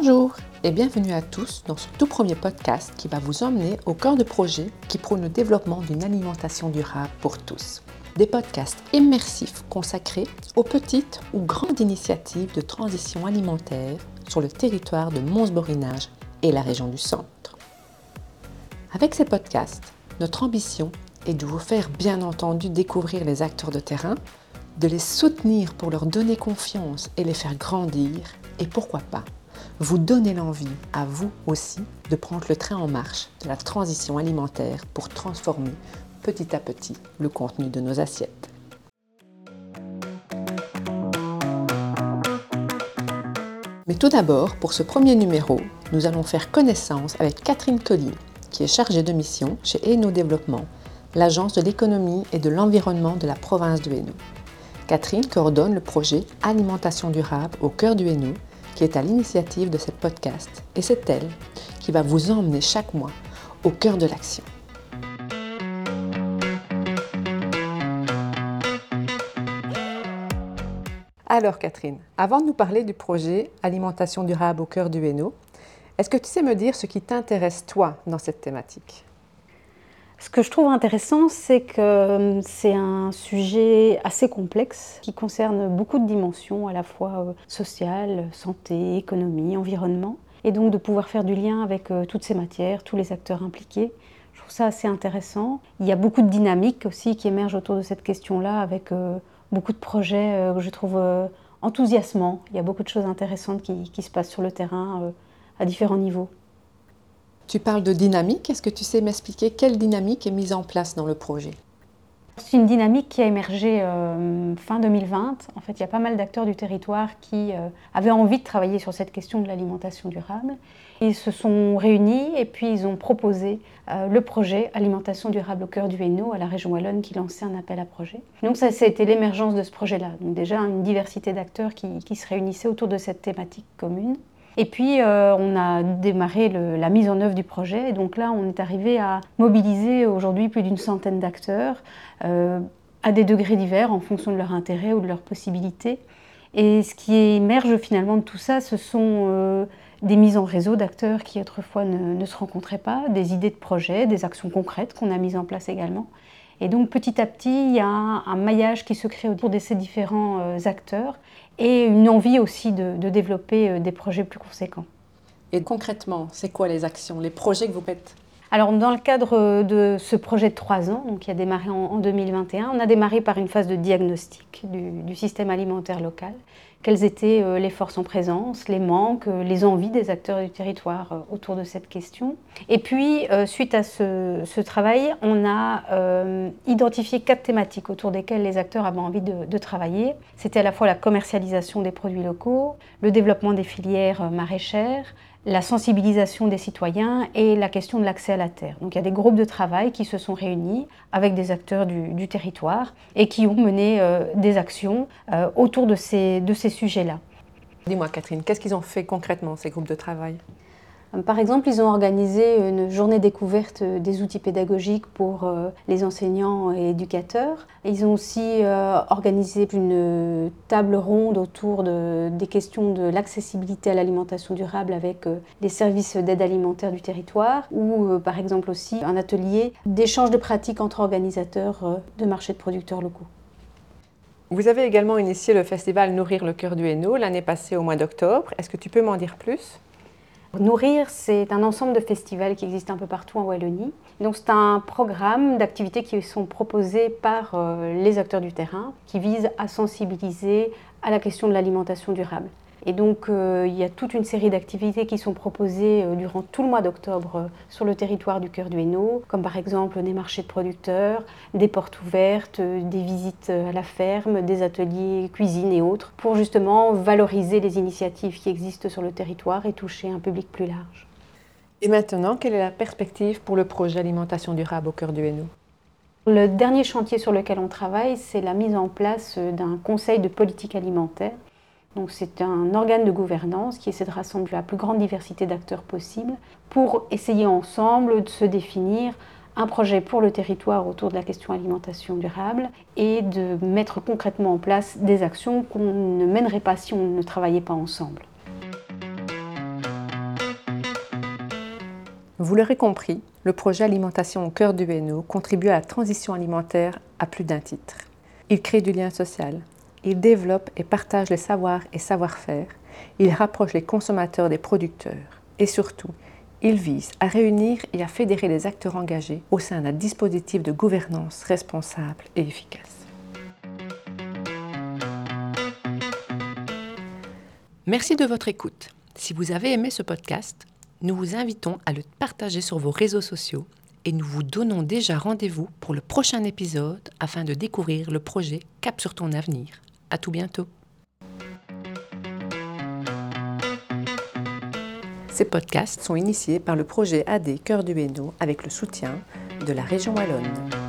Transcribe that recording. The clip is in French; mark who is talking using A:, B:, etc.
A: Bonjour et bienvenue à tous dans ce tout premier podcast qui va vous emmener au cœur de projets qui prônent le développement d'une alimentation durable pour tous. Des podcasts immersifs consacrés aux petites ou grandes initiatives de transition alimentaire sur le territoire de Mons-Borinage et la région du centre. Avec ces podcasts, notre ambition est de vous faire bien entendu découvrir les acteurs de terrain, de les soutenir pour leur donner confiance et les faire grandir, et pourquoi pas, vous donner l'envie à vous aussi de prendre le train en marche de la transition alimentaire pour transformer petit à petit le contenu de nos assiettes. Mais tout d'abord, pour ce premier numéro, nous allons faire connaissance avec Catherine Collier, qui est chargée de mission chez Hainaut Développement, l'agence de l'économie et de l'environnement de la province de Hainaut. Catherine coordonne le projet Alimentation durable au cœur du Hainaut, qui est à l'initiative de ce podcast, et c'est elle qui va vous emmener chaque mois au cœur de l'action. Alors Catherine, avant de nous parler du projet Alimentation durable au cœur du Hainaut, est-ce que tu sais me dire ce qui t'intéresse toi dans cette thématique?
B: Ce que je trouve intéressant, c'est que euh, c'est un sujet assez complexe qui concerne beaucoup de dimensions, à la fois euh, sociales, santé, économie, environnement. Et donc de pouvoir faire du lien avec euh, toutes ces matières, tous les acteurs impliqués, je trouve ça assez intéressant. Il y a beaucoup de dynamiques aussi qui émergent autour de cette question-là, avec beaucoup de projets que je trouve enthousiasmants. Il y a beaucoup de choses intéressantes qui se passent sur le terrain à différents niveaux.
A: Tu parles de dynamique. Est-ce que tu sais m'expliquer quelle dynamique est mise en place dans le projet?
B: C'est une dynamique qui a émergé euh, fin 2020. En fait, il y a pas mal d'acteurs du territoire qui euh, avaient envie de travailler sur cette question de l'alimentation durable. Ils se sont réunis et puis ils ont proposé euh, le projet Alimentation durable au cœur du Hainaut à la région Wallonne qui lançait un appel à projet. Donc ça, été l'émergence de ce projet-là. Donc déjà une diversité d'acteurs qui se réunissaient autour de cette thématique commune. Et puis, euh, on a démarré la mise en œuvre du projet. Et donc là, on est arrivé à mobiliser aujourd'hui plus d'une centaine d'acteurs euh, à des degrés divers en fonction de leur intérêt ou de leurs possibilités. Et ce qui émerge finalement de tout ça, ce sont euh, des mises en réseau d'acteurs qui autrefois ne, se rencontraient pas, des idées de projets, des actions concrètes qu'on a mises en place également. Et donc petit à petit, il y a un, maillage qui se crée autour de ces différents acteurs et une envie aussi de, développer euh, des projets plus conséquents.
A: Et concrètement, c'est quoi les actions, les projets que vous faites?
B: Alors, dans le cadre de ce projet de trois ans, donc qui a démarré en, 2021, on a démarré par une phase de diagnostic du système alimentaire local quelles étaient euh, les forces en présence, les manques, euh, les envies des acteurs du territoire euh, autour de cette question? Et puis, suite à ce, travail, on a identifié quatre thématiques autour desquelles les acteurs avaient envie de, travailler. C'était à la fois la commercialisation des produits locaux, le développement des filières maraîchères, la sensibilisation des citoyens et la question de l'accès à la terre. Donc il y a des groupes de travail qui se sont réunis avec des acteurs du, territoire et qui ont mené des actions autour de ces, de ces sujets-là.
A: Dis-moi Catherine, qu'est-ce qu'ils ont fait concrètement ces groupes de travail?
B: Euh, par exemple, ils ont organisé une journée découverte des outils pédagogiques pour euh, les enseignants et éducateurs. Ils ont aussi euh, organisé une table ronde autour des questions de l'accessibilité à l'alimentation durable avec les services d'aide alimentaire du territoire ou par exemple aussi un atelier d'échange de pratiques entre organisateurs de marchés de producteurs locaux.
A: Vous avez également initié le festival Nourrir le cœur du Hainaut l'année passée au mois d'octobre. Est-ce que tu peux m'en dire plus?
B: Nourrir, c'est un ensemble de festivals qui existent un peu partout en Wallonie. Donc c'est un programme d'activités qui sont proposées par euh, les acteurs du terrain qui visent à sensibiliser à la question de l'alimentation durable. Et donc, euh, il y a toute une série d'activités qui sont proposées euh, durant tout le mois d'octobre euh, sur le territoire du cœur du Hainaut, comme par exemple des marchés de producteurs, des portes ouvertes, des visites à la ferme, des ateliers cuisine et autres, pour justement valoriser les initiatives qui existent sur le territoire et toucher un public plus large.
A: Et maintenant, quelle est la perspective pour le projet Alimentation durable au cœur du Hainaut?
B: Le dernier chantier sur lequel on travaille, c'est la mise en place d'un conseil de politique alimentaire c'est un organe de gouvernance qui essaie de rassembler la plus grande diversité d'acteurs possible pour essayer ensemble de se définir un projet pour le territoire autour de la question alimentation durable et de mettre concrètement en place des actions qu'on ne mènerait pas si on ne travaillait pas ensemble.
A: Vous l'aurez compris, le projet Alimentation au cœur du Hainaut contribue à la transition alimentaire à plus d'un titre. Il crée du lien social, il développe et partage les savoirs et savoir-faire, il rapproche les consommateurs des producteurs et surtout, il vise à réunir et à fédérer les acteurs engagés au sein d'un dispositif de gouvernance responsable et efficace. Merci de votre écoute. Si vous avez aimé ce podcast, nous vous invitons à le partager sur vos réseaux sociaux et nous vous donnons déjà rendez-vous pour le prochain épisode afin de découvrir le projet Cap sur ton avenir. À tout bientôt. Ces podcasts sont initiés par le projet AD Cœur du Hainaut avec le soutien de la région Wallonne.